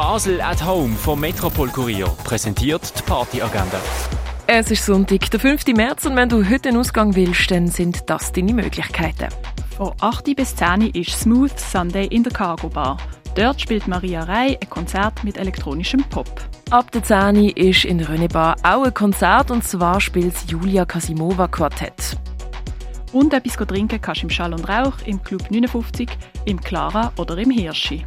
Basel at Home vom Metropol Kurier präsentiert die Partyagenda. Es ist Sonntag, der 5. März, und wenn du heute einen Ausgang willst, dann sind das deine Möglichkeiten. Von 8 bis 10 ist Smooth Sunday in der Cargo Bar. Dort spielt Maria Rey ein Konzert mit elektronischem Pop. Ab der 10 ist in der Rönebar auch ein Konzert, und zwar spielt das Julia Kasimova Quartett. Und etwas trinken kannst du im Schall und Rauch, im Club 59, im Clara oder im Hirschi.